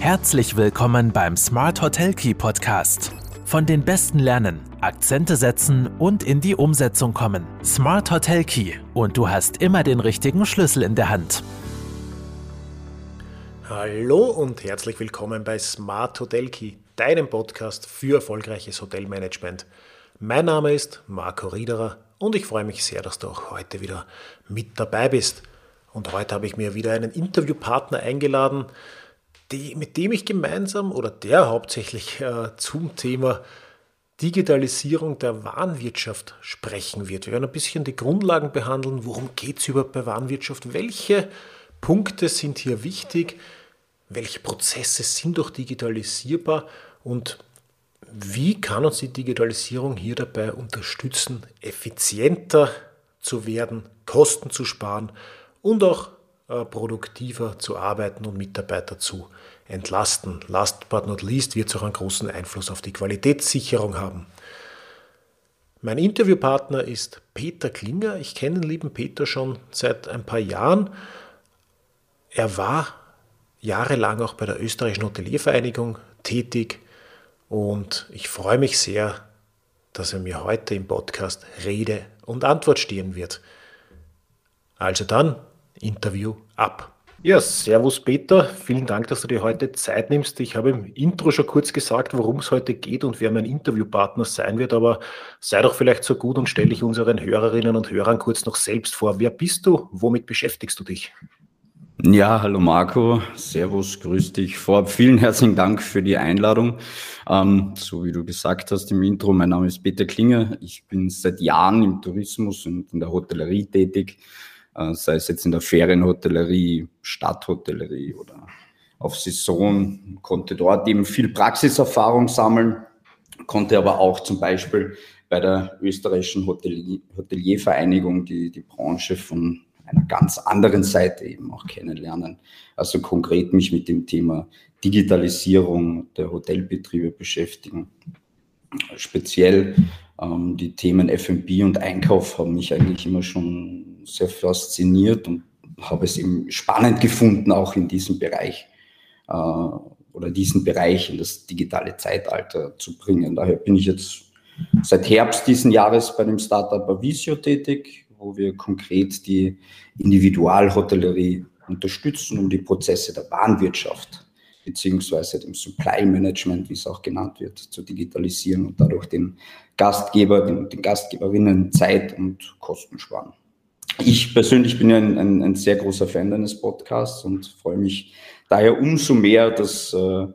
Herzlich willkommen beim Smart Hotel Key Podcast. Von den Besten lernen, Akzente setzen und in die Umsetzung kommen. Smart Hotel Key und du hast immer den richtigen Schlüssel in der Hand. Hallo und herzlich willkommen bei Smart Hotel Key, deinem Podcast für erfolgreiches Hotelmanagement. Mein Name ist Marco Riederer und ich freue mich sehr, dass du auch heute wieder mit dabei bist. Und heute habe ich mir wieder einen Interviewpartner eingeladen, die, mit dem ich gemeinsam oder der hauptsächlich äh, zum Thema Digitalisierung der Warenwirtschaft sprechen wird. Wir werden ein bisschen die Grundlagen behandeln. Worum geht es überhaupt bei Warenwirtschaft? Welche Punkte sind hier wichtig? Welche Prozesse sind doch digitalisierbar? Und wie kann uns die Digitalisierung hier dabei unterstützen, effizienter zu werden, Kosten zu sparen und auch äh, produktiver zu arbeiten und Mitarbeiter zu entlasten. Last but not least wird es auch einen großen Einfluss auf die Qualitätssicherung haben. Mein Interviewpartner ist Peter Klinger. Ich kenne den lieben Peter schon seit ein paar Jahren. Er war jahrelang auch bei der Österreichischen Hoteliervereinigung tätig und ich freue mich sehr, dass er mir heute im Podcast Rede und Antwort stehen wird. Also dann, Interview ab. Ja, servus Peter. Vielen Dank, dass du dir heute Zeit nimmst. Ich habe im Intro schon kurz gesagt, worum es heute geht und wer mein Interviewpartner sein wird, aber sei doch vielleicht so gut und stelle dich unseren Hörerinnen und Hörern kurz noch selbst vor. Wer bist du? Womit beschäftigst du dich? Ja, hallo Marco, Servus, grüß dich. Vorab vielen herzlichen Dank für die Einladung. Ähm, so wie du gesagt hast im Intro, mein Name ist Peter Klinger. Ich bin seit Jahren im Tourismus und in der Hotellerie tätig sei es jetzt in der Ferienhotellerie, Stadthotellerie oder auf Saison, konnte dort eben viel Praxiserfahrung sammeln, konnte aber auch zum Beispiel bei der österreichischen Hotelier, Hoteliervereinigung die, die Branche von einer ganz anderen Seite eben auch kennenlernen. Also konkret mich mit dem Thema Digitalisierung der Hotelbetriebe beschäftigen. Speziell ähm, die Themen F&B und Einkauf haben mich eigentlich immer schon sehr fasziniert und habe es eben spannend gefunden, auch in diesem Bereich äh, oder diesen Bereich in das digitale Zeitalter zu bringen. Daher bin ich jetzt seit Herbst diesen Jahres bei dem Startup Avisio tätig, wo wir konkret die Individualhotellerie unterstützen, um die Prozesse der Bahnwirtschaft beziehungsweise dem Supply Management, wie es auch genannt wird, zu digitalisieren und dadurch den Gastgeber, den, den Gastgeberinnen Zeit und Kosten sparen. Ich persönlich bin ja ein, ein, ein, sehr großer Fan deines Podcasts und freue mich daher umso mehr, dass äh,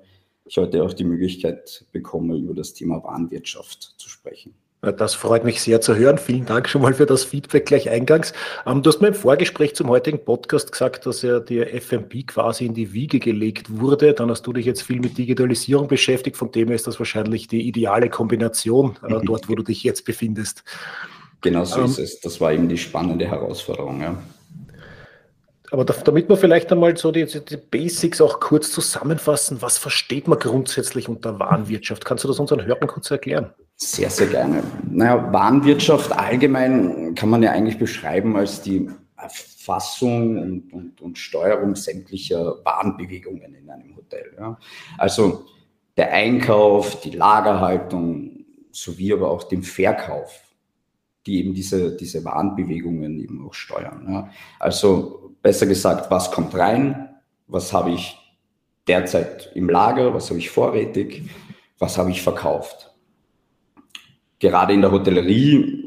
ich heute auch die Möglichkeit bekomme, über das Thema Warenwirtschaft zu sprechen. Das freut mich sehr zu hören. Vielen Dank schon mal für das Feedback gleich eingangs. Ähm, du hast mir im Vorgespräch zum heutigen Podcast gesagt, dass ja dir FMP quasi in die Wiege gelegt wurde. Dann hast du dich jetzt viel mit Digitalisierung beschäftigt. Von dem her ist das wahrscheinlich die ideale Kombination äh, dort, wo du dich jetzt befindest. Genau so ähm, ist es. Das war eben die spannende Herausforderung. Ja. Aber damit wir vielleicht einmal so die, die, Basics auch kurz zusammenfassen, was versteht man grundsätzlich unter Warenwirtschaft? Kannst du das unseren Hörern kurz erklären? Sehr, sehr gerne. Naja, Warenwirtschaft allgemein kann man ja eigentlich beschreiben als die Erfassung und, und, und Steuerung sämtlicher Warenbewegungen in einem Hotel. Ja. Also der Einkauf, die Lagerhaltung sowie aber auch den Verkauf, die eben diese, diese Warenbewegungen eben auch steuern. Ja. Also besser gesagt, was kommt rein, was habe ich derzeit im Lager, was habe ich vorrätig, was habe ich verkauft. Gerade in der Hotellerie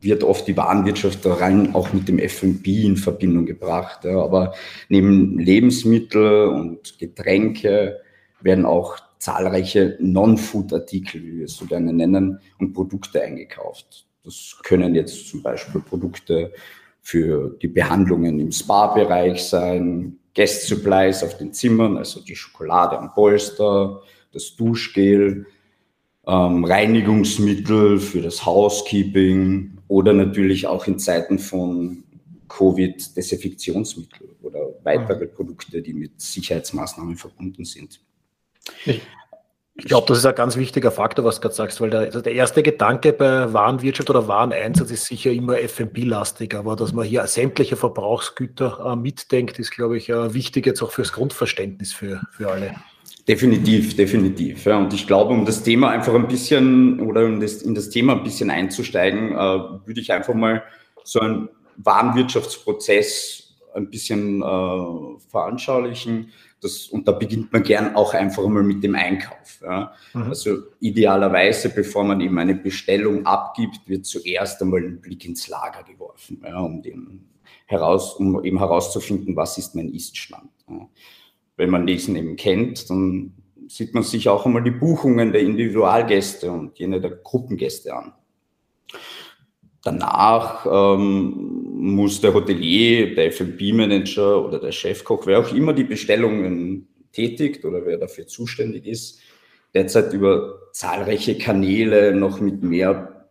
wird oft die Warenwirtschaft rein auch mit dem F&B in Verbindung gebracht. Ja. Aber neben Lebensmittel und Getränke werden auch zahlreiche Non-Food-Artikel, wie wir es so gerne nennen, und Produkte eingekauft. Das können jetzt zum Beispiel Produkte für die Behandlungen im Spa-Bereich sein, Guest Supplies auf den Zimmern, also die Schokolade am Polster, das Duschgel, ähm, Reinigungsmittel für das Housekeeping oder natürlich auch in Zeiten von Covid Desinfektionsmittel oder weitere mhm. Produkte, die mit Sicherheitsmaßnahmen verbunden sind. Ich, Ich glaube, das ist ein ganz wichtiger Faktor, was du gerade sagst, weil der, also der, erste Gedanke bei Warenwirtschaft oder Wareneinsatz ist sicher immer FMB-lastig, aber dass man hier sämtliche Verbrauchsgüter äh, mitdenkt, ist, glaube ich, äh, wichtig jetzt auch fürs Grundverständnis für, für alle. Definitiv, definitiv. Ja. Und ich glaube, um das Thema einfach ein bisschen oder um das, in das Thema ein bisschen einzusteigen, äh, würde ich einfach mal so einen Warenwirtschaftsprozess ein bisschen äh, veranschaulichen. Das, und da beginnt man gern auch einfach mal mit dem Einkauf. Ja. Mhm. Also idealerweise, bevor man eben eine Bestellung abgibt, wird zuerst einmal ein Blick ins Lager geworfen, ja, um, den heraus, um eben herauszufinden, was ist mein Iststand. Ja. Wenn man diesen eben kennt, dann sieht man sich auch einmal die Buchungen der Individualgäste und jene der Gruppengäste an. Danach ähm, muss der Hotelier, der F&B-Manager oder der Chefkoch, wer auch immer die Bestellungen tätigt oder wer dafür zuständig ist, derzeit über zahlreiche Kanäle noch mit mehr,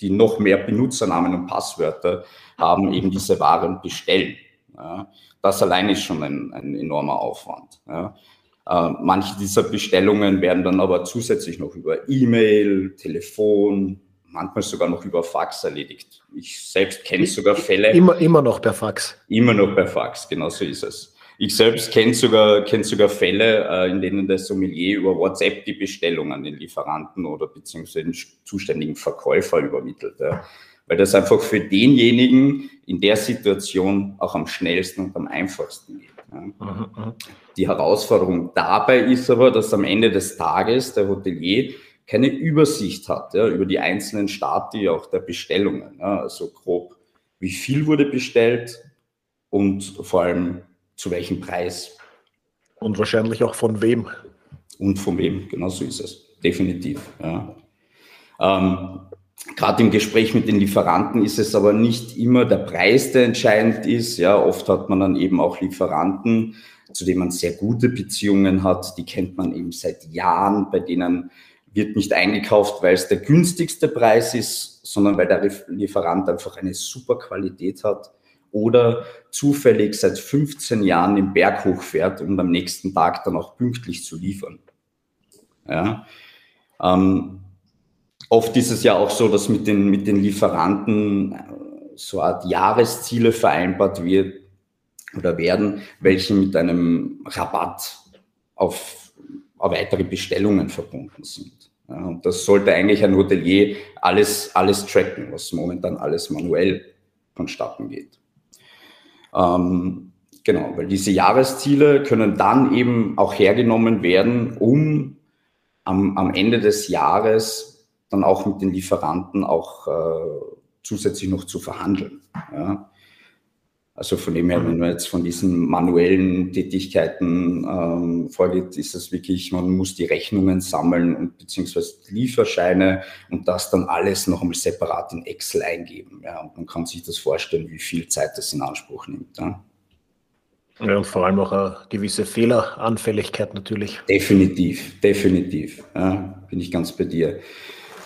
die noch mehr Benutzernamen und Passwörter haben, eben diese Waren bestellen. Ja, das allein ist schon ein, ein enormer Aufwand. Ja. Äh, manche dieser Bestellungen werden dann aber zusätzlich noch über E-Mail, Telefon, manchmal sogar noch über Fax erledigt. Ich selbst kenne sogar Fälle. Immer, immer noch per Fax. Immer noch per Fax, genau so ist es. Ich selbst kenne sogar, kenn sogar Fälle, äh, in denen der Sommelier über WhatsApp die Bestellung an den Lieferanten oder beziehungsweise den zuständigen Verkäufer übermittelt. Ja. Weil das einfach für denjenigen in der Situation auch am schnellsten und am einfachsten geht. Ja. Mhm, mhm. Die Herausforderung dabei ist aber, dass am Ende des Tages der Hotelier keine Übersicht hat ja, über die einzelnen Stati auch der Bestellungen. Ja, also grob, wie viel wurde bestellt und vor allem zu welchem Preis. Und wahrscheinlich auch von wem. Und von wem, genau so ist es. Definitiv. Ja. Ähm, Gerade im Gespräch mit den Lieferanten ist es aber nicht immer der Preis, der entscheidend ist. Ja, oft hat man dann eben auch Lieferanten, zu denen man sehr gute Beziehungen hat. Die kennt man eben seit Jahren, bei denen wird nicht eingekauft, weil es der günstigste Preis ist, sondern weil der Lieferant einfach eine super Qualität hat oder zufällig seit 15 Jahren den Berg hochfährt, um am nächsten Tag dann auch pünktlich zu liefern. Ja. Ähm, oft ist es ja auch so, dass mit den, mit den Lieferanten äh, so eine Art Jahresziele vereinbart wird oder werden, welche mit einem Rabatt auf, auf weitere Bestellungen verbunden sind. Ja, und das sollte eigentlich ein Hotelier alles, alles tracken, was momentan alles manuell vonstatten geht. Ähm, genau, weil diese Jahresziele können dann eben auch hergenommen werden, um am, am Ende des Jahres dann auch mit den Lieferanten auch äh, zusätzlich noch zu verhandeln. Ja. Also von dem her, wenn man jetzt von diesen manuellen Tätigkeiten ähm, vorgeht, ist es wirklich, man muss die Rechnungen sammeln und beziehungsweise Lieferscheine und das dann alles noch einmal separat in Excel eingeben. Ja, und man kann sich das vorstellen, wie viel Zeit das in Anspruch nimmt. Ja. Ja, und vor allem auch eine gewisse Fehleranfälligkeit natürlich. Definitiv, definitiv. Ja, bin ich ganz bei dir.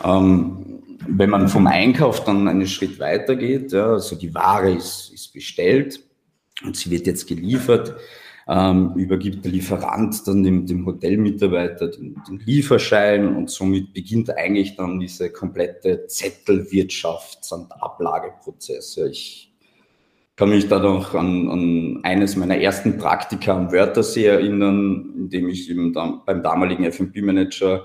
Ähm, wenn man vom Einkauf dann einen Schritt weiter geht, ja, also die Ware ist, ist bestellt und sie wird jetzt geliefert, ähm, übergibt der Lieferant dann dem, dem Hotelmitarbeiter den, den, Lieferschein und somit beginnt eigentlich dann diese komplette Zettelwirtschafts- und Ablageprozess. Ja, ich kann mich da noch an, an eines meiner ersten Praktika am Wörthersee erinnern, in dem ich eben dann beim damaligen F&B-Manager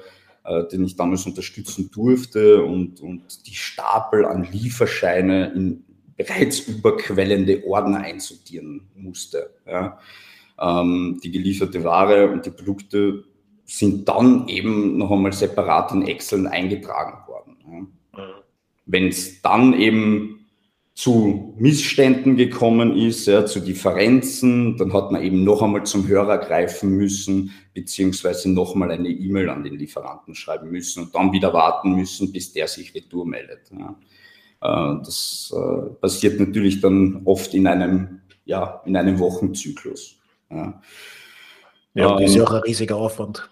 den ich damals unterstützen durfte und, und die Stapel an Lieferscheine in bereits überquellende Ordner einsortieren musste. Ja. Ähm, die gelieferte Ware und die Produkte sind dann eben noch einmal separat in Excel eingetragen worden. Ja. Mhm. Wenn es dann eben zu Missständen gekommen ist, ja, zu Differenzen. Dann hat man eben noch einmal zum Hörer greifen müssen, beziehungsweise noch mal eine E-Mail an den Lieferanten schreiben müssen und dann wieder warten müssen, bis der sich retour meldet. Ja. Äh, das äh, passiert natürlich dann oft in einem, ja, in einem Wochenzyklus. Ja, ja das ist ja auch ein riesiger Aufwand.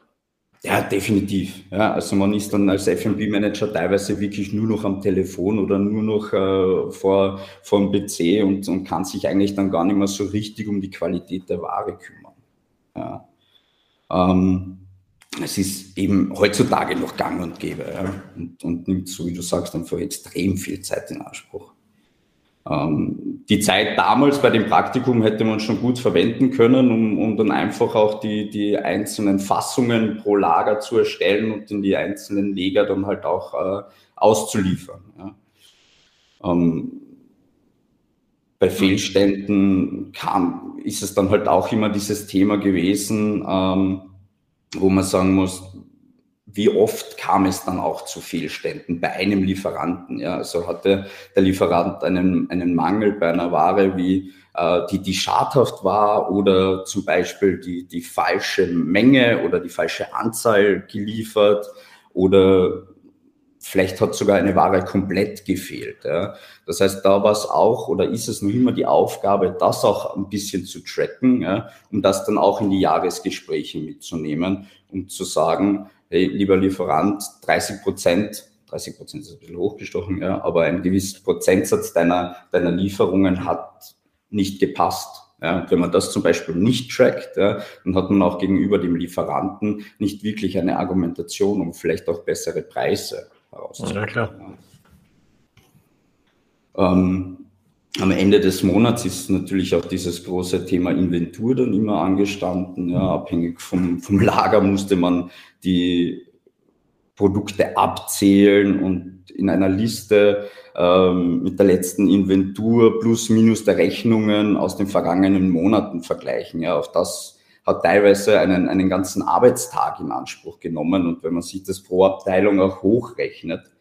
Ja, definitiv. Ja, also man ist dann als F&B-Manager teilweise wirklich nur noch am Telefon oder nur noch äh, vor, vor dem PC und, und kann sich eigentlich dann gar nicht mehr so richtig um die Qualität der Ware kümmern. Ja. Ähm, es ist eben heutzutage noch gang und gäbe ja, und, und nimmt, so wie du sagst, einfach extrem viel Zeit in Anspruch. Ähm, die Zeit damals bei dem Praktikum hätte man schon gut verwenden können, um, um dann einfach auch die, die einzelnen Fassungen pro Lager zu erstellen und in die einzelnen Lager dann halt auch äh, auszuliefern. Ja. Ähm, bei Fehlständen kam, ist es dann halt auch immer dieses Thema gewesen, ähm, wo man sagen muss, wie oft kam es dann auch zu Fehlständen bei einem Lieferanten? Ja, also hatte der Lieferant einen, einen Mangel bei einer Ware, wie äh, die, die schadhaft war oder zum Beispiel die, die falsche Menge oder die falsche Anzahl geliefert oder vielleicht hat sogar eine Ware komplett gefehlt. Ja. Das heißt, da war es auch oder ist es noch immer die Aufgabe, das auch ein bisschen zu tracken, ja, um das dann auch in die Jahresgespräche mitzunehmen, um zu sagen, hey, lieber Lieferant, 30 Prozent, 30 Prozent ist ein bisschen hochgestochen, ja, aber ein gewisser Prozentsatz deiner, deiner Lieferungen hat nicht gepasst. Ja, wenn man das zum Beispiel nicht trackt, ja, dann hat man auch gegenüber dem Lieferanten nicht wirklich eine Argumentation um vielleicht auch bessere Preise herauszubringen. Ja, klar. Ähm, am Ende des Monats ist natürlich auch dieses große Thema Inventur dann immer angestanden. Ja, abhängig vom, vom Lager musste man die Produkte abzählen und in einer Liste ähm, mit der letzten Inventur plus minus der Rechnungen aus den vergangenen Monaten vergleichen. Ja, auch das hat teilweise einen, einen ganzen Arbeitstag in Anspruch genommen. Und wenn man sich das pro Abteilung auch hochrechnet,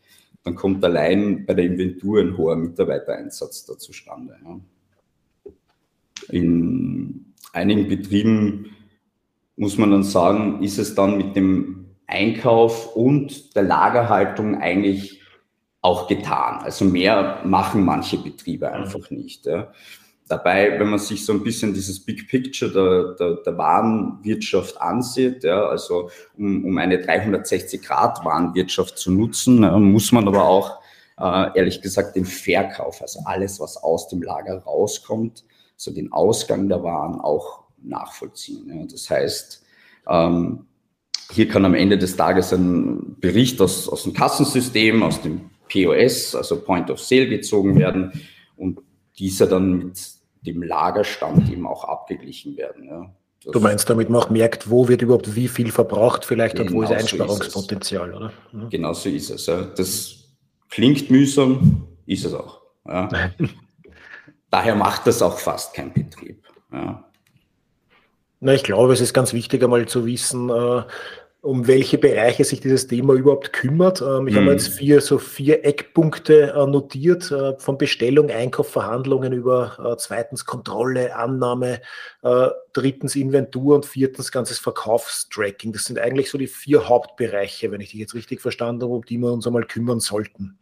dann kommt allein bei der Inventur ein hoher Mitarbeitereinsatz da zustande. Ja. In einigen Betrieben muss man dann sagen, ist es dann mit dem Einkauf und der Lagerhaltung eigentlich auch getan. Also mehr machen manche Betriebe einfach nicht. Ja. Dabei, wenn man sich so ein bisschen dieses Big Picture der, der, der Warenwirtschaft ansieht, ja, also um, um eine 360-Grad-Warenwirtschaft zu nutzen, ja, muss man aber auch äh, ehrlich gesagt den Verkauf, also alles, was aus dem Lager rauskommt, so den Ausgang der Waren auch nachvollziehen. Das heißt, ähm, hier kann am Ende des Tages ein Bericht aus, aus dem Kassensystem, aus dem POS, also Point of Sale gezogen werden und dieser dann mit dem Lagerstand eben auch abgeglichen werden. Ja. du meinst, damit man auch merkt, wo wird überhaupt wie viel verbraucht vielleicht genau und wo ist Einsparungspotenzial, so ist oder? Mhm. Genau so ist es. Ja. Das klingt mühsam, ist es auch. Ja. Daher macht das auch fast kein Betrieb. Ja. Na, ich glaube, es ist ganz wichtig, einmal zu wissen, äh, um welche Bereiche sich dieses Thema überhaupt kümmert. Ähm, ich mhm. habe jetzt vier, so vier Eckpunkte äh, notiert, äh, von Bestellung, Einkauf, Verhandlungen über äh, zweitens Kontrolle, Annahme, äh, drittens Inventur und viertens ganzes Verkaufstracking. Das sind eigentlich so die vier Hauptbereiche, wenn ich dich jetzt richtig verstanden habe, um die wir uns einmal kümmern sollten.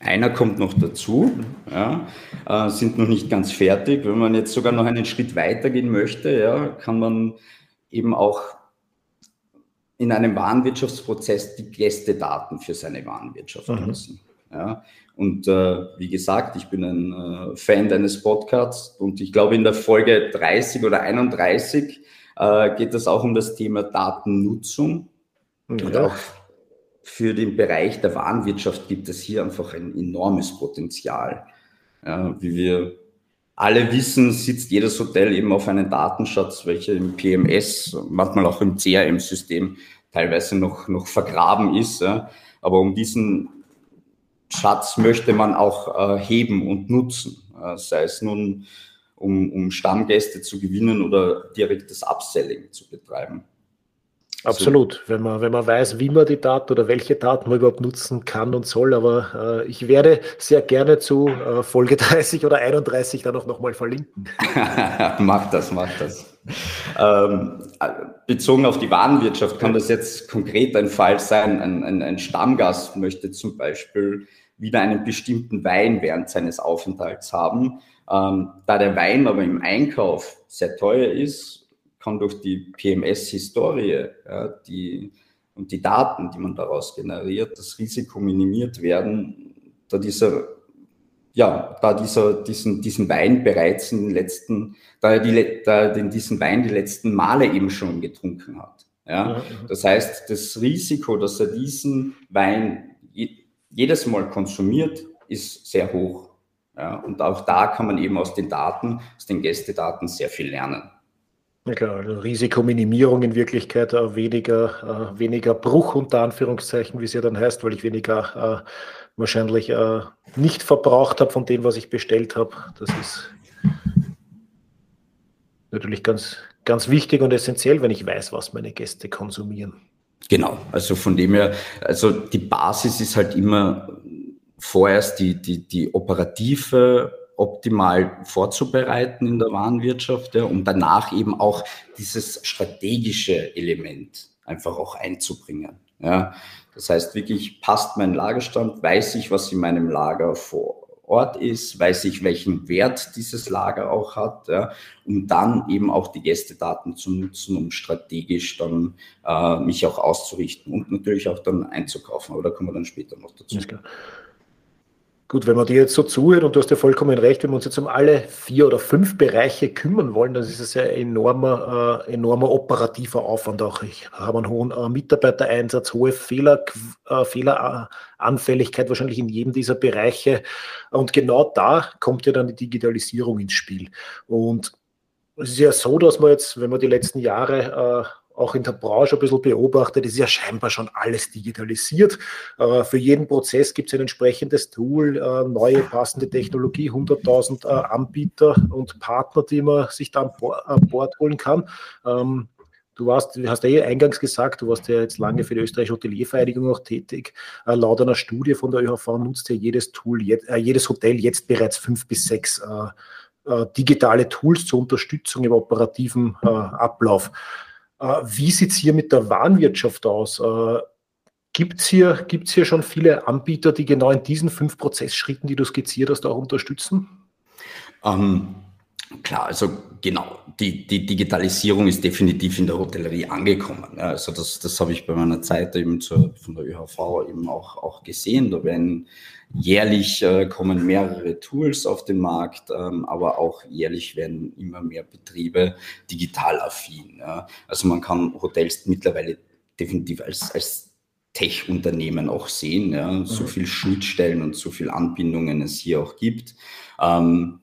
Einer kommt noch dazu, ja, äh, sind noch nicht ganz fertig. Wenn man jetzt sogar noch einen Schritt weiter gehen möchte, ja, kann man eben auch in einem Warenwirtschaftsprozess die Gästedaten für seine Warenwirtschaft mhm. nutzen. Ja, und äh, wie gesagt, ich bin ein äh, Fan deines Podcasts und ich glaube, in der Folge 30 oder 31 äh, geht es auch um das Thema Datennutzung. Ja. Und auch für den Bereich der Warenwirtschaft gibt es hier einfach ein enormes Potenzial. Ja, wie wir alle wissen, sitzt jedes Hotel eben auf einem Datenschatz, welcher im PMS, manchmal auch im CRM-System teilweise noch, noch vergraben ist. Ja. Aber um diesen Schatz möchte man auch äh, heben und nutzen, äh, sei es nun um, um Stammgäste zu gewinnen oder direktes Upselling zu betreiben. Absolut, so. wenn, man, wenn man weiß, wie man die Daten oder welche Daten man überhaupt nutzen kann und soll. Aber äh, ich werde sehr gerne zu äh, Folge 30 oder 31 dann auch nochmal verlinken. mach das, mach das. Ähm, bezogen auf die Warenwirtschaft kann das jetzt konkret ein Fall sein. Ein, ein, ein Stammgast möchte zum Beispiel wieder einen bestimmten Wein während seines Aufenthalts haben. Ähm, da der Wein aber im Einkauf sehr teuer ist kann durch die PMS-Historie ja, die, und die Daten, die man daraus generiert, das Risiko minimiert werden, da dieser, ja, da dieser, diesen, diesen Wein bereits in den letzten, da er, die, da er den, diesen Wein die letzten Male eben schon getrunken hat. Ja? Das heißt, das Risiko, dass er diesen Wein jedes Mal konsumiert, ist sehr hoch. Ja? Und auch da kann man eben aus den Daten, aus den Gästedaten sehr viel lernen. Ja klar, Risikominimierung in Wirklichkeit, äh, weniger, äh, weniger Bruch unter Anführungszeichen, wie es ja dann heißt, weil ich weniger äh, wahrscheinlich äh, nicht verbraucht habe von dem, was ich bestellt habe. Das ist natürlich ganz, ganz wichtig und essentiell, wenn ich weiß, was meine Gäste konsumieren. Genau, also von dem her, also die Basis ist halt immer vorerst die, die, die operative optimal vorzubereiten in der Warenwirtschaft, ja, um danach eben auch dieses strategische Element einfach auch einzubringen. Ja. Das heißt wirklich, passt mein Lagerstand, weiß ich, was in meinem Lager vor Ort ist, weiß ich, welchen Wert dieses Lager auch hat, ja, um dann eben auch die Gästedaten zu nutzen, um strategisch dann äh, mich auch auszurichten und natürlich auch dann einzukaufen. Aber da kommen wir dann später noch dazu. Gut, wenn man dir jetzt so zuhört und du hast ja vollkommen recht, wenn wir uns jetzt um alle vier oder fünf Bereiche kümmern wollen, dann ist es ja enormer, äh, enormer operativer Aufwand auch. Ich habe einen hohen äh, Mitarbeitereinsatz, hohe Fehler, äh, Fehleranfälligkeit wahrscheinlich in jedem dieser Bereiche. Und genau da kommt ja dann die Digitalisierung ins Spiel. Und es ist ja so, dass man jetzt, wenn man die letzten Jahre äh, auch in der Branche ein bisschen beobachtet, ist ja scheinbar schon alles digitalisiert. Äh, für jeden Prozess gibt es ein entsprechendes Tool, äh, neue passende Technologie, 100.000 äh, Anbieter und Partner, die man sich da an Bord holen kann. Ähm, du warst, hast ja eh eingangs gesagt, du warst ja jetzt lange für die österreichische Hoteliervereinigung auch tätig. laut einer Studie von der ÖHV nutzt ja jedes Tool, jedes Hotel jetzt bereits fünf bis sechs digitale Tools zur Unterstützung im operativen Ablauf. Äh, wie sieht es hier mit der Warenwirtschaft aus? Äh, Gibt es hier, gibt's hier schon viele Anbieter, die genau in diesen fünf Prozessschritten, die du skizziert hast, auch unterstützen? Ähm, klar, also genau, die, die Digitalisierung ist definitiv in der Hotellerie angekommen. Also das, das habe ich bei meiner Zeit eben zur, von der ÖHV eben auch, auch gesehen. Da werden jährlich äh, kommen mehrere Tools auf den Markt, ähm, aber auch jährlich werden immer mehr Betriebe digital affin. Ja. Also man kann Hotels mittlerweile definitiv als, als Tech-Unternehmen auch sehen, ja. so mhm. viel Schnittstellen und so viel Anbindungen es hier auch gibt. Ähm,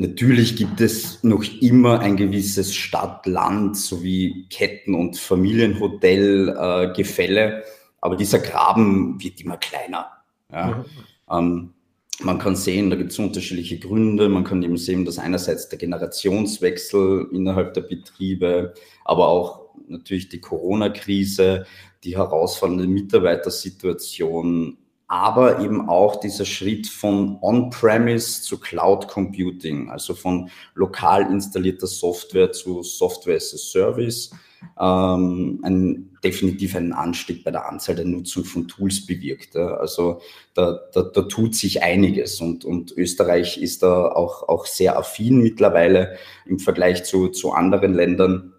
Natürlich gibt es noch immer ein gewisses Stadt-Land sowie Ketten- und Familienhotel-Gefälle, äh, aber dieser Graben wird immer kleiner. Ja. Ähm, man kann sehen, da gibt es unterschiedliche Gründe. Man kann eben sehen, dass einerseits der Generationswechsel innerhalb der Betriebe, aber auch natürlich die Corona-Krise, die herausfordernde Mitarbeitersituation aber eben auch dieser Schritt von On-Premise zu Cloud Computing, also von lokal installierter Software zu Software as a Service, ähm, ein, definitiv einen Anstieg bei der Anzahl der Nutzung von Tools bewirkt. Also da, da, da tut sich einiges und, und Österreich ist da auch, auch sehr affin mittlerweile im Vergleich zu, zu anderen Ländern.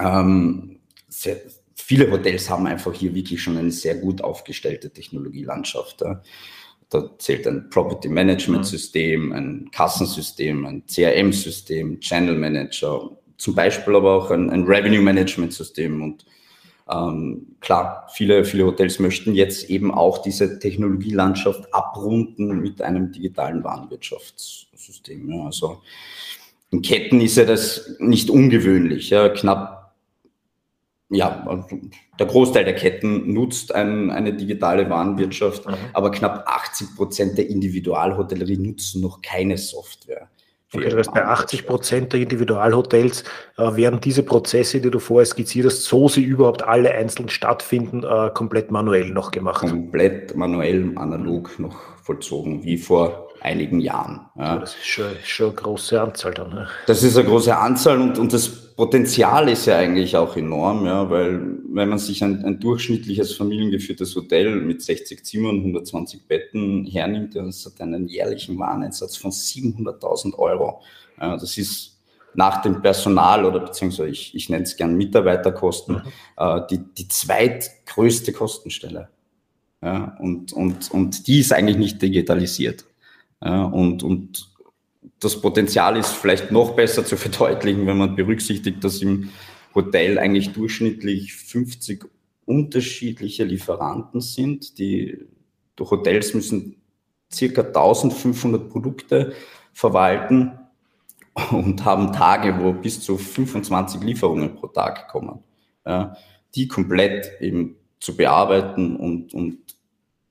Ähm, sehr, viele Hotels haben einfach hier wirklich schon eine sehr gut aufgestellte Technologielandschaft. Da zählt ein Property Management System, ein Kassensystem, ein CRM-System, Channel Manager, zum Beispiel aber auch ein, ein Revenue Management System. Und ähm, klar, viele, viele Hotels möchten jetzt eben auch diese Technologielandschaft abrunden mit einem digitalen Warenwirtschaftssystem. Ja. Also in Ketten ist ja das nicht ungewöhnlich. Ja. Knapp ja, also der Großteil der Ketten nutzt ein, eine digitale Warenwirtschaft, mhm. aber knapp 80 Prozent der Individualhotellerie nutzen noch keine Software. Okay, das heißt, bei 80 Prozent der Individualhotels äh, werden diese Prozesse, die du vorher skizziert hast, so sie überhaupt alle einzeln stattfinden, äh, komplett manuell noch gemacht. Komplett manuell, analog noch vollzogen, wie vor einigen Jahren. Ja. Das ist schon, schon, eine große Anzahl dann. Ne? Das ist eine große Anzahl und, und das Potenzial ist ja eigentlich auch enorm, ja, weil wenn man sich ein, ein durchschnittliches familiengeführtes Hotel mit 60 Zimmern, 120 Betten hernimmt, das hat einen jährlichen Wareneinsatz von 700.000 Euro. Ja, das ist nach dem Personal oder beziehungsweise ich, ich nenne es gern Mitarbeiterkosten, mhm. äh, die, die zweitgrößte Kostenstelle. Ja, und, und, und die ist eigentlich nicht digitalisiert. Und, und das Potenzial ist vielleicht noch besser zu verdeutlichen, wenn man berücksichtigt, dass im Hotel eigentlich durchschnittlich 50 unterschiedliche Lieferanten sind. Die, die Hotels müssen circa 1500 Produkte verwalten und haben Tage, wo bis zu 25 Lieferungen pro Tag kommen. Ja, die komplett eben zu bearbeiten und, und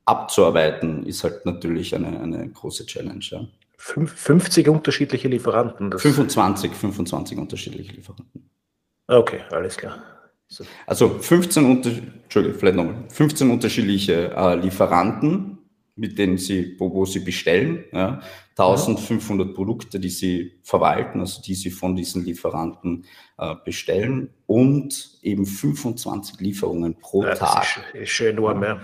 abzuarbeiten, ist halt natürlich eine, eine große Challenge. Ja. 50 unterschiedliche Lieferanten? 25, 25 unterschiedliche Lieferanten. Okay, alles klar. So. Also 15, unter, vielleicht nochmal, 15 unterschiedliche äh, Lieferanten, mit denen sie, wo, wo sie bestellen, ja, 1500 ja. Produkte, die sie verwalten, also die sie von diesen Lieferanten äh, bestellen und eben 25 Lieferungen pro ja, Tag. Das ist, ist schon enorm, ja.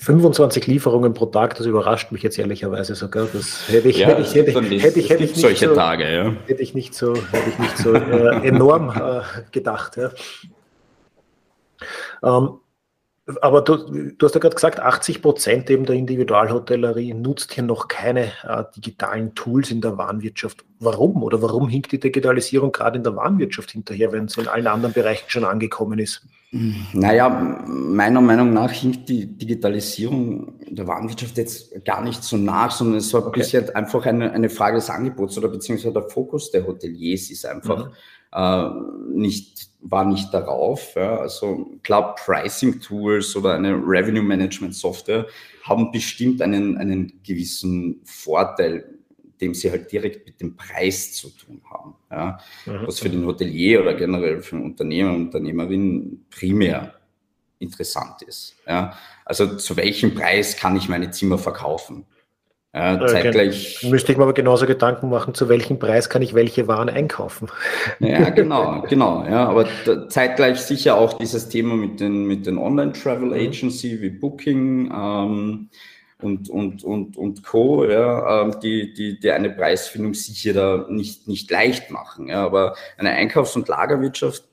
25 Lieferungen pro Tag, das überrascht mich jetzt ehrlicherweise sogar. Das hätte ich, ja, hätte ich, hätte, hätte, hätte, hätte ich nicht solche so, Tage, ja. Hätte ich nicht so, hätte ich nicht so äh, enorm äh, gedacht. Ja. Ähm, aber du, du hast ja gerade gesagt, 80 Prozent eben der Individualhotellerie nutzt hier noch keine äh, digitalen Tools in der Warenwirtschaft. Warum? Oder warum hinkt die Digitalisierung gerade in der Warenwirtschaft hinterher, wenn es in allen anderen Bereichen schon angekommen ist? Naja, meiner Meinung nach hinkt die Digitalisierung der Warenwirtschaft jetzt gar nicht so nach, sondern es war okay. bisher einfach eine, eine Frage des Angebots oder beziehungsweise der Fokus der Hoteliers ist einfach mhm. äh, nicht war nicht darauf. Ja. Also klar, Pricing-Tools oder eine Revenue-Management-Software haben bestimmt einen, einen gewissen Vorteil, dem sie halt direkt mit dem Preis zu tun haben. Ja. Mhm. Was für den Hotelier oder generell für den Unternehmer und Unternehmerin primär interessant ist. Ja. Also zu welchem Preis kann ich meine Zimmer verkaufen? Ja, zeitgleich. Okay. Müsste ich mir aber genauso Gedanken machen, zu welchem Preis kann ich welche Waren einkaufen. Ja, genau, genau. Ja, aber zeitgleich sicher auch dieses Thema mit den, mit den Online-Travel mhm. Agency wie Booking ähm, und, und, und, und Co., ja, ähm, die, die, die eine Preisfindung sicher da nicht, nicht leicht machen. Ja, aber eine Einkaufs- und Lagerwirtschaft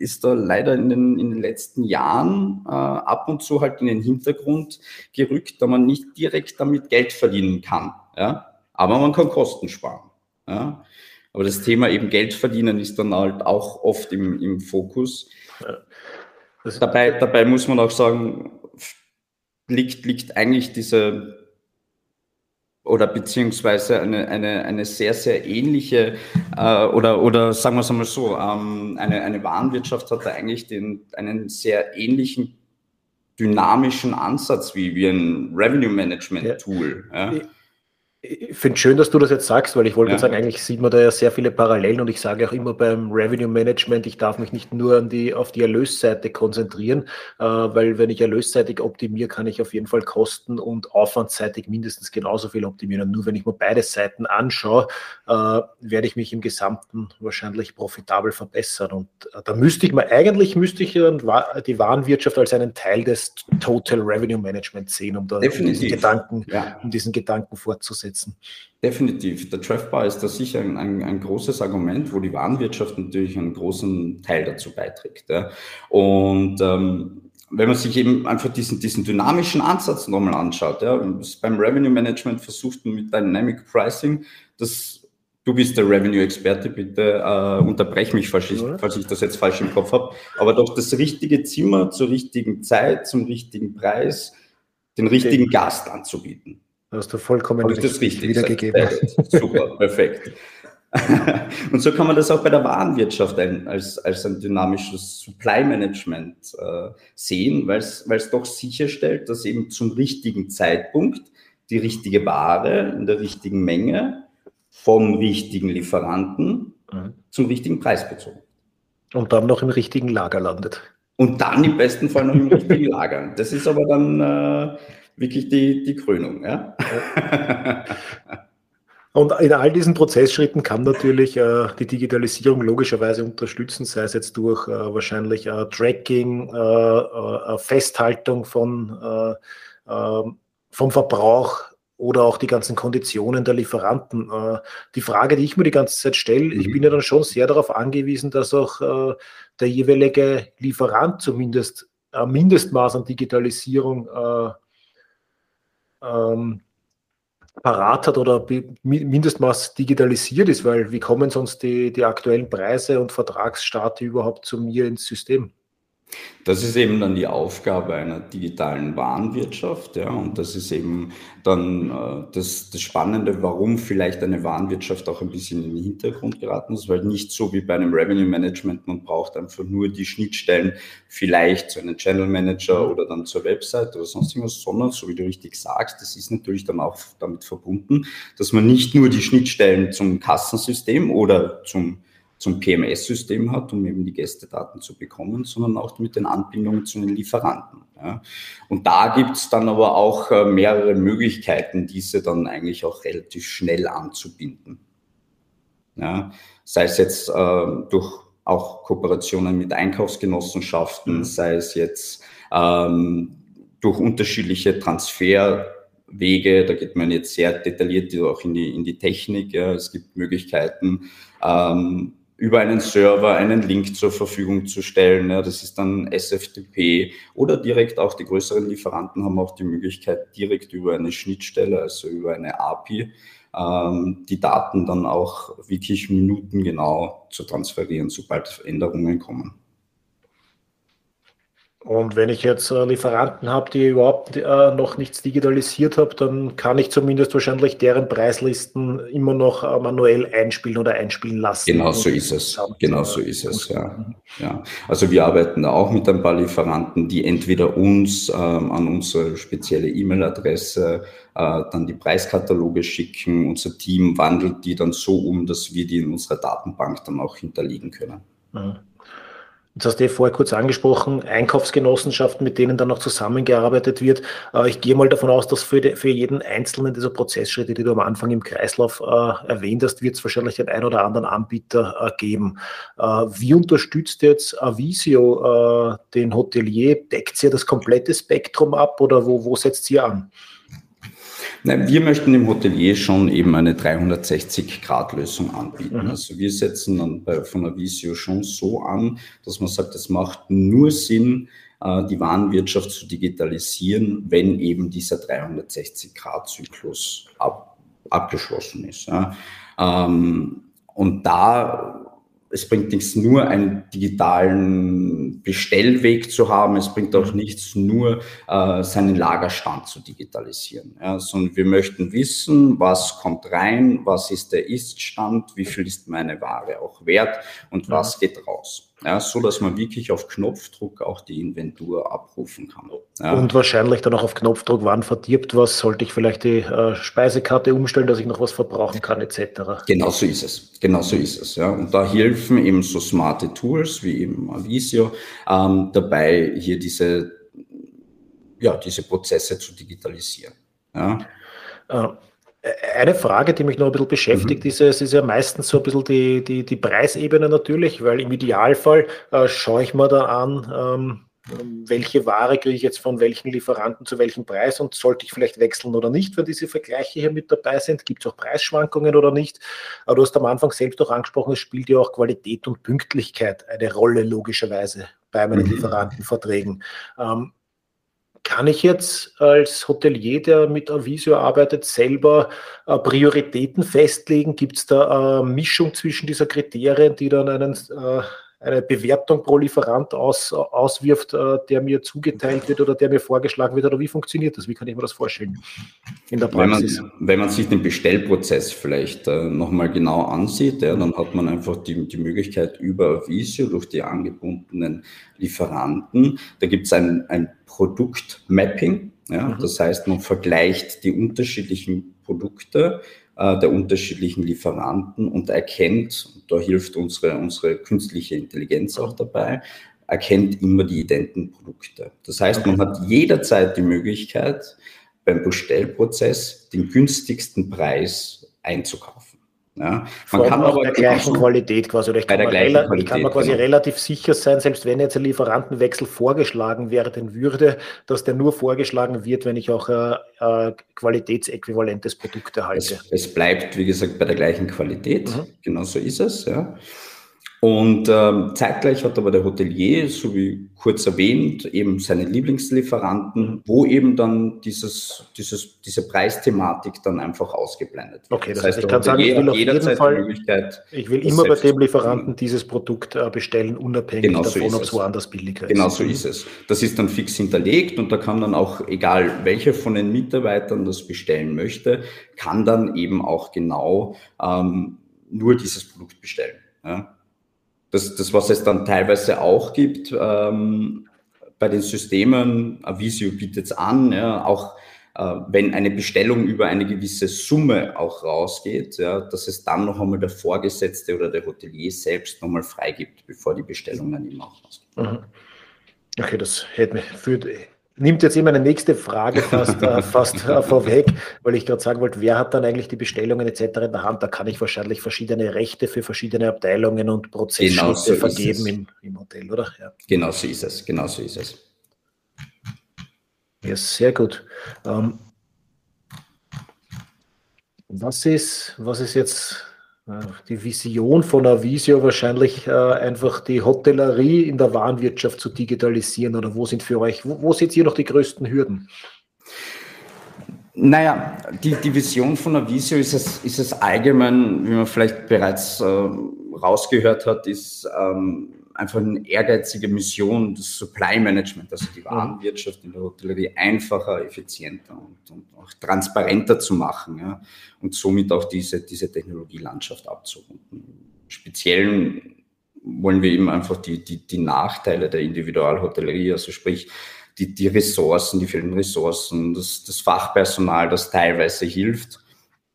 ist da leider in den, in den letzten Jahren äh, ab und zu halt in den Hintergrund gerückt, da man nicht direkt damit Geld verdienen kann. Ja? Aber man kann Kosten sparen. Ja? Aber das Thema eben Geld verdienen ist dann halt auch oft im, im Fokus. Dabei, dabei muss man auch sagen, liegt, liegt eigentlich diese oder beziehungsweise eine, eine, eine sehr, sehr ähnliche äh, oder, oder sagen wir es einmal so, ähm, eine, eine Warenwirtschaft hat da eigentlich den, einen sehr ähnlichen dynamischen Ansatz wie, wie ein Revenue Management Tool. Ja. Ja ich finde es schön, dass du das jetzt sagst, weil ich wollte ja. sagen, eigentlich sieht man da ja sehr viele Parallelen und ich sage auch immer beim Revenue Management, ich darf mich nicht nur die, auf die Erlösseite konzentrieren, äh, weil wenn ich erlösseitig optimiere, kann ich auf jeden Fall kosten- und aufwandsseitig mindestens genauso viel optimieren. Und nur wenn ich mir beide Seiten anschaue, äh, werde ich mich im Gesamten wahrscheinlich profitabel verbessern. Und äh, da müsste ich mal, eigentlich müsste ich die Warenwirtschaft als einen Teil des Total Revenue Management sehen, um da diesen Gedanken, ja. um diesen Gedanken fortzusetzen einsetzen. Definitiv. Der Treffbar ist da sicher ein, ein, ein, großes Argument, wo die Warenwirtschaft natürlich einen großen Teil dazu beiträgt. Ja. Und ähm, wenn man sich eben einfach diesen, diesen dynamischen Ansatz nochmal anschaut, ja, beim Revenue Management versucht man mit Dynamic Pricing, das Du bist der Revenue-Experte, bitte äh, unterbrech mich, falls ich, falls ich das jetzt falsch im Kopf habe. Aber doch das richtige Zimmer zur richtigen Zeit, zum richtigen Preis, den richtigen okay. Gast anzubieten. Hast du vollkommen ich das richtig wiedergegeben. Super, perfekt. Und so kann man das auch bei der Warenwirtschaft ein, als, als ein dynamisches Supply Management äh, sehen, weil es doch sicherstellt, dass eben zum richtigen Zeitpunkt die richtige Ware in der richtigen Menge vom richtigen Lieferanten mhm. zum richtigen Preis bezogen. Und dann noch im richtigen Lager landet. Und dann im besten Fall noch im richtigen Lager. Das ist aber dann äh, wirklich die, die Krönung. Ja? Und in all diesen Prozessschritten kann natürlich äh, die Digitalisierung logischerweise unterstützen, sei es jetzt durch äh, wahrscheinlich äh, Tracking, äh, äh, Festhaltung von, äh, ähm, vom Verbrauch oder auch die ganzen Konditionen der Lieferanten. die Frage, die ich mir die ganze Zeit stelle, mhm. ich bin ja dann schon sehr darauf angewiesen, dass auch der jeweilige Lieferant zumindest ein Mindestmaß an Digitalisierung ähm, parat hat oder Mindestmaß digitalisiert ist, weil wie kommen sonst die, die aktuellen Preise und Vertragsstarte überhaupt zu mir ins System? Das ist eben dann die Aufgabe einer digitalen Warenwirtschaft. Ja, und das ist eben dann äh, das, das Spannende, warum vielleicht eine Warenwirtschaft auch ein bisschen in den Hintergrund geraten ist, weil nicht so wie bei einem Revenue Management, man braucht einfach nur die Schnittstellen vielleicht zu einem Channel Manager oder dann zur Website oder sonst irgendwas, sondern, so wie du richtig sagst, das ist natürlich dann auch damit verbunden, dass man nicht nur die Schnittstellen zum Kassensystem oder zum zum PMS-System hat, um eben die Gästedaten zu bekommen, sondern auch mit den Anbindungen zu den Lieferanten. Ja. Und da gibt es dann aber auch äh, mehrere Möglichkeiten, diese dann eigentlich auch relativ schnell anzubinden. Ja. Sei es jetzt äh, durch auch Kooperationen mit Einkaufsgenossenschaften, mhm. sei es jetzt ähm, durch unterschiedliche Transferwege, da geht man jetzt sehr detailliert auch in die, in die Technik. Ja. Es gibt Möglichkeiten, ähm, über einen Server einen Link zur Verfügung zu stellen. Ja, das ist dann SFTP oder direkt auch die größeren Lieferanten haben auch die Möglichkeit, direkt über eine Schnittstelle, also über eine API, ähm, die Daten dann auch wirklich minutengenau zu transferieren, sobald Änderungen kommen. Und wenn ich jetzt äh, Lieferanten habe, die überhaupt äh, noch nichts digitalisiert haben, dann kann ich zumindest wahrscheinlich deren Preislisten immer noch äh, manuell einspielen oder einspielen lassen. Genau so ist es. Genau so ist es, ja. ja. Also wir arbeiten da auch mit ein paar Lieferanten, die entweder uns ähm, an unsere spezielle E-Mail-Adresse äh, dann die Preiskataloge schicken. Unser Team wandelt die dann so um, dass wir die in unserer Datenbank dann auch hinterlegen können. Mhm. Jetzt hast du vorher kurz angesprochen, Einkaufsgenossenschaften, mit denen dann noch zusammengearbeitet wird. Äh, ich gehe mal davon aus, dass für, für jeden einzelnen dieser Prozessschritte, die du am Anfang im Kreislauf äh, erwähnt hast, wird es wahrscheinlich den einen oder anderen Anbieter äh, geben. Wie unterstützt jetzt Avisio den Hotelier? Deckt sie das komplette Spektrum ab oder wo, wo setzt sie an? Nein, wir möchten dem Hotelier schon eben eine 360-Grad-Lösung anbieten. Mhm. Also wir setzen dann bei, von Avisio schon so an, dass man sagt, es macht nur Sinn, äh, die Warenwirtschaft zu digitalisieren, wenn eben dieser 360-Grad-Zyklus ab, abgeschlossen ist. Ja. Ähm, und da es bringt nichts, nur einen digitalen Bestellweg zu haben. Es bringt auch nichts, nur äh, seinen Lagerstand zu digitalisieren. Ja, sondern wir möchten wissen, was kommt rein, was ist der Iststand, wie viel ist meine Ware auch wert und was geht raus. Ja, so dass man wirklich auf Knopfdruck auch die Inventur abrufen kann. Ja. Und wahrscheinlich dann auch auf Knopfdruck, wann verdirbt was, sollte ich vielleicht die äh, Speisekarte umstellen, dass ich noch was verbrauchen kann, etc. Genau so ist es. Genau so ist es. Ja. Und da helfen eben so smarte Tools wie eben Avisio ähm, dabei, hier diese, ja, diese Prozesse zu digitalisieren. Ja. Äh, eine Frage, die mich noch ein bisschen beschäftigt, mhm. ist, es ist ja meistens so ein bisschen die, die, die Preisebene natürlich, weil im Idealfall äh, schaue ich mir da an, ähm, welche Ware kriege ich jetzt von welchen Lieferanten zu welchem Preis und sollte ich vielleicht wechseln oder nicht, wenn diese Vergleiche hier mit dabei sind? Gibt es auch Preisschwankungen oder nicht? Aber du hast am Anfang selbst auch angesprochen, es spielt ja auch Qualität und Pünktlichkeit eine Rolle, logischerweise, bei meinen mhm. Lieferantenverträgen. Ähm, kann ich jetzt als Hotelier, der mit Avisio arbeitet, selber äh, Prioritäten festlegen? Gibt es da eine Mischung zwischen dieser Kriterien, die dann einen, äh, eine Bewertung pro Lieferant aus, auswirft, äh, der mir zugeteilt wird oder der mir vorgeschlagen wird? Oder wie funktioniert das? Wie kann ich mir das vorstellen in der Praxis? Wenn man, wenn man sich den Bestellprozess vielleicht äh, nochmal genau ansieht, ja, dann hat man einfach die, die Möglichkeit über Avisio durch die angebundenen Lieferanten, da gibt es ein, ein Produktmapping. Ja? Mhm. Das heißt, man vergleicht die unterschiedlichen Produkte der unterschiedlichen Lieferanten und erkennt, da hilft unsere, unsere künstliche Intelligenz auch dabei, erkennt immer die identen Produkte. Das heißt, man hat jederzeit die Möglichkeit, beim Bestellprozess den günstigsten Preis einzukaufen. Ja, man kann aber der gleichen Qualität quasi, oder ich kann, bei der gleichen Qualität, kann man quasi genau. relativ sicher sein, selbst wenn jetzt ein Lieferantenwechsel vorgeschlagen werden würde, dass der nur vorgeschlagen wird, wenn ich auch ein, äh, ein qualitätsäquivalentes Produkt erhalte. Es, es, bleibt, wie gesagt, bei der gleichen Qualität, mhm. genau so ist es. Ja. Und ähm, zeitgleich hat aber der Hotelier, so wie kurz erwähnt, eben seine Lieblingslieferanten, wo eben dann dieses, dieses, diese Preisthematik dann einfach ausgeblendet wird. Okay, das, heißt, ich kann sagen, ich will auf jeden Fall, ich will immer bei dem Lieferanten dieses Produkt äh, bestellen, unabhängig genau davon, so ob es woanders billiger ist. Genau so ist es. Das ist dann fix hinterlegt und da kann dann auch, egal welcher von den Mitarbeitern das bestellen möchte, kann dann eben auch genau ähm, nur dieses Produkt bestellen. Ja? Das, das, was es dann teilweise auch gibt ähm, bei den Systemen, Avisio bietet es an, ja, auch äh, wenn eine Bestellung über eine gewisse Summe auch rausgeht, ja, dass es dann noch einmal der Vorgesetzte oder der Hotelier selbst nochmal freigibt, bevor die Bestellung dann eben auch rausgeht. Mhm. Okay, das hätte mich, führt nimmt jetzt immer eine nächste Frage fast, äh, fast äh, vorweg, weil ich gerade sagen wollte, wer hat dann eigentlich die Bestellungen etc. in der Hand? Da kann ich wahrscheinlich verschiedene Rechte für verschiedene Abteilungen und Prozessschritte genau so vergeben im, im, Hotel, oder? Ja. Genau so ist es, genau so ist es. Ja, sehr gut. Ähm, was ist, was ist jetzt die Vision von Avisio wahrscheinlich äh, einfach die Hotellerie in der Warenwirtschaft zu digitalisieren oder wo sind für euch, wo, wo seht ihr noch die größten Hürden? Naja, die, die Vision von Avisio ist es, ist es allgemein, wie man vielleicht bereits äh, rausgehört hat, ist ähm, einfach eine ehrgeizige Mission, das Supply Management, also die mhm. Warenwirtschaft in der Hotellerie einfacher, effizienter und, und auch transparenter zu machen ja, und somit auch diese, diese Technologielandschaft abzurunden. Speziell wollen wir eben einfach die, die, die Nachteile der Individualhotellerie, also sprich die, die Ressourcen, die vielen Ressourcen, das, das Fachpersonal, das teilweise hilft,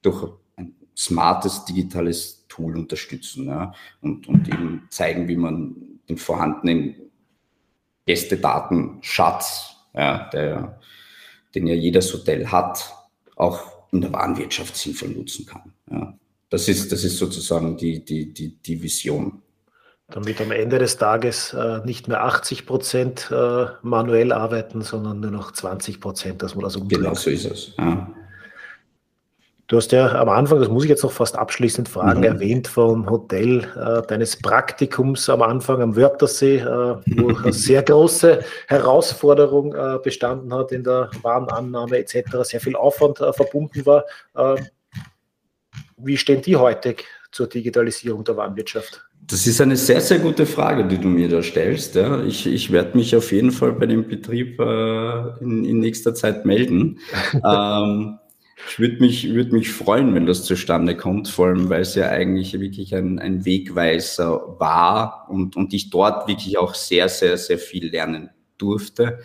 durch ein smartes digitales Tool unterstützen ja, und, und eben zeigen, wie man den vorhandenen Gästedatenschatz, ja, der, den ja jedes Hotel hat, auch in der Warenwirtschaft sinnvoll nutzen kann. Ja. Das, ist, das ist sozusagen die, die, die, die Vision. Damit am Ende des Tages äh, nicht mehr 80 Prozent äh, manuell arbeiten, sondern nur noch 20 Prozent, dass man das umdreht. Genau so ist es. Ja. Du hast ja am Anfang, das muss ich jetzt noch fast abschließend fragen, mhm. erwähnt vom Hotel äh, deines Praktikums am Anfang am Wörthersee, äh, wo eine sehr große Herausforderung äh, bestanden hat in der Warenannahme etc., sehr viel Aufwand äh, verbunden war. Äh, wie stehen die heute zur Digitalisierung der Warenwirtschaft? Das ist eine sehr, sehr gute Frage, die du mir da stellst. Ja. Ich, ich werde mich auf jeden Fall bei dem Betrieb äh, in, in, nächster Zeit melden. ähm, ich würde mich, würd mich freuen, wenn das zustande kommt, vor allem weil es ja eigentlich wirklich ein, ein Wegweiser war und, und ich dort wirklich auch sehr, sehr, sehr viel lernen durfte.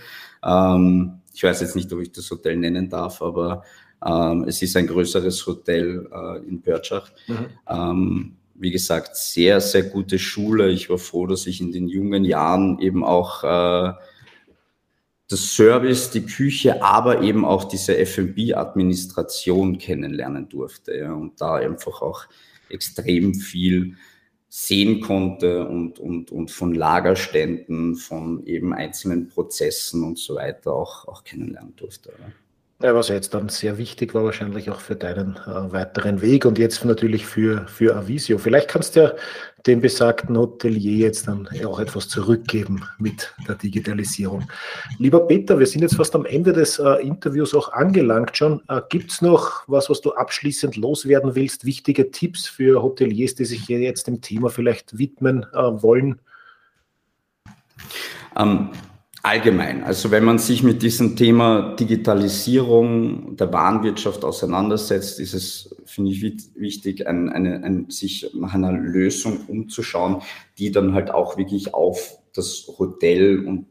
Ähm, ich weiß jetzt nicht, ob ich das Hotel nennen darf, aber ähm, es ist ein größeres Hotel äh, in Pörtschach. Mhm. Ähm, wie gesagt, sehr, sehr gute Schule. Ich war froh, dass ich in den jungen Jahren eben auch äh, das Service, die Küche, aber eben auch diese F&B-Administration kennenlernen durfte ja, und da einfach auch extrem viel sehen konnte und, und, und von Lagerständen, von eben einzelnen Prozessen und so weiter auch, auch kennenlernen durfte. Ja. Ja, was jetzt dann sehr wichtig war, wahrscheinlich auch für deinen äh, weiteren Weg und jetzt natürlich für, für Avisio. Vielleicht kannst du ja dem besagten Hotelier jetzt dann auch etwas zurückgeben mit der Digitalisierung. Lieber Peter, wir sind jetzt fast am Ende des äh, Interviews auch angelangt schon. Äh, Gibt es noch was, was du abschließend loswerden willst? Wichtige Tipps für Hoteliers, die sich jetzt dem Thema vielleicht widmen äh, wollen? Ähm, Allgemein, also wenn man sich mit diesem Thema Digitalisierung der Warenwirtschaft auseinandersetzt, ist es, finde ich, wichtig, ein, eine, ein, sich nach einer Lösung umzuschauen, die dann halt auch wirklich auf das Hotel und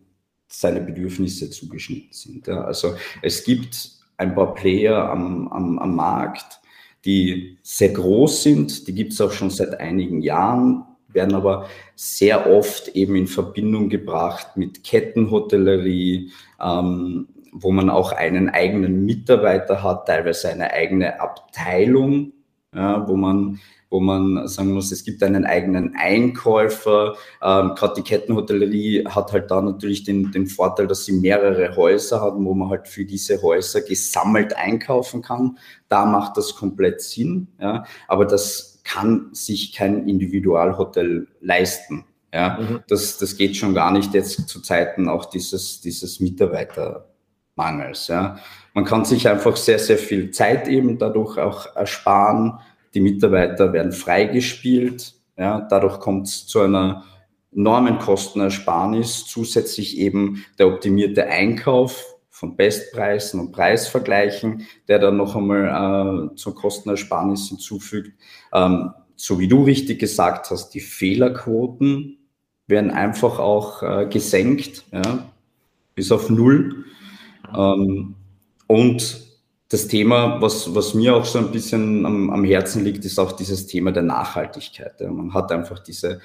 seine Bedürfnisse zugeschnitten sind. Ja. Also es gibt ein paar Player am, am, am Markt, die sehr groß sind, die gibt es auch schon seit einigen Jahren, werden aber sehr oft eben in Verbindung gebracht mit Kettenhotellerie, ähm, wo man auch einen eigenen Mitarbeiter hat, teilweise eine eigene Abteilung, ja, wo man wo man sagen muss, es gibt einen eigenen Einkäufer. Ähm, Gerade die Kettenhotellerie hat halt da natürlich den, den Vorteil, dass sie mehrere Häuser haben, wo man halt für diese Häuser gesammelt einkaufen kann. Da macht das komplett Sinn. Ja. Aber das kann sich kein Individualhotel leisten. Ja, mhm. das, das geht schon gar nicht jetzt zu Zeiten auch dieses, dieses Mitarbeitermangels. Ja. Man kann sich einfach sehr, sehr viel Zeit eben dadurch auch ersparen. Die Mitarbeiter werden freigespielt. Ja, dadurch kommt es zu einer enormen Kostenersparnis. Zusätzlich eben der optimierte Einkauf von Bestpreisen und Preisvergleichen, der dann noch einmal äh, zur Kostenersparnis hinzufügt. Ähm, so wie du richtig gesagt hast, die Fehlerquoten werden einfach auch äh, gesenkt, ja, bis auf null. Ähm, und das Thema, was, was mir auch so ein bisschen am, am Herzen liegt, ist auch dieses Thema der Nachhaltigkeit. Ja. Man hat einfach diese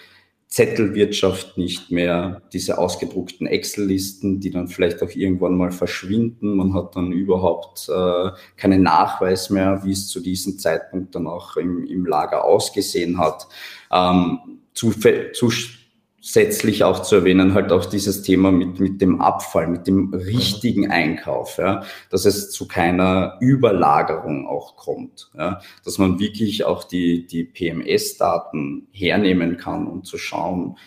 Zettelwirtschaft nicht mehr, diese ausgedruckten Excel-Listen, die dann vielleicht auch irgendwann mal verschwinden. Man hat dann überhaupt äh, keinen Nachweis mehr, wie es zu diesem Zeitpunkt dann auch im, im Lager ausgesehen hat. Ähm, zu, zu, zusätzlich auch zu erwähnen, halt auch dieses Thema mit, mit dem Abfall, mit dem richtigen Einkauf, ja, dass es zu keiner Überlagerung auch kommt, ja, dass man wirklich auch die, die PMS-Daten hernehmen kann, um zu schauen,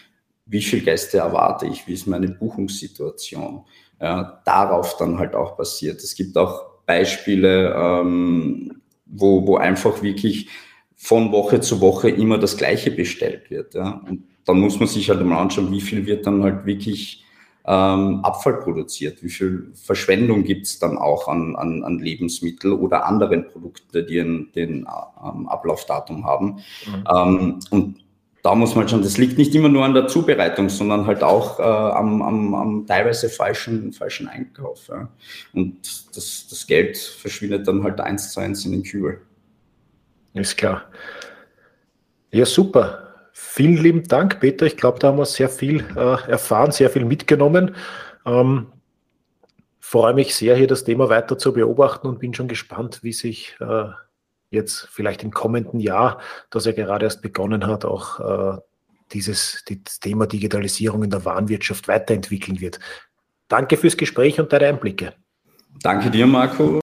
wie viele Gäste erwarte ich, wie ist meine Buchungssituation, ja, darauf dann halt auch basiert. Es gibt auch Beispiele, ähm, wo, wo einfach wirklich von Woche zu Woche immer das Gleiche bestellt wird. Ja. Und dann muss man sich halt mal anschauen, wie viel wird dann halt wirklich ähm, Abfall produziert, wie viel Verschwendung gibt es dann auch an, an, an Lebensmittel oder anderen Produkten, die den, den ähm, Ablaufdatum haben. Mhm. Ähm, und da muss man schon, das liegt nicht immer nur an der Zubereitung, sondern halt auch äh, am, am, am teilweise falschen, falschen Einkauf. Ja. Und das, das Geld verschwindet dann halt eins zu eins in den Kübel. Ist klar. Ja, super. Vielen lieben Dank, Peter. Ich glaube, da haben wir sehr viel äh, erfahren, sehr viel mitgenommen. Ähm, freue mich sehr, hier das Thema weiter zu beobachten und bin schon gespannt, wie sich äh, jetzt vielleicht im kommenden Jahr, das er gerade erst begonnen hat, auch äh, dieses das Thema Digitalisierung in der Warenwirtschaft weiterentwickeln wird. Danke fürs Gespräch und deine Einblicke. Danke dir, Marco.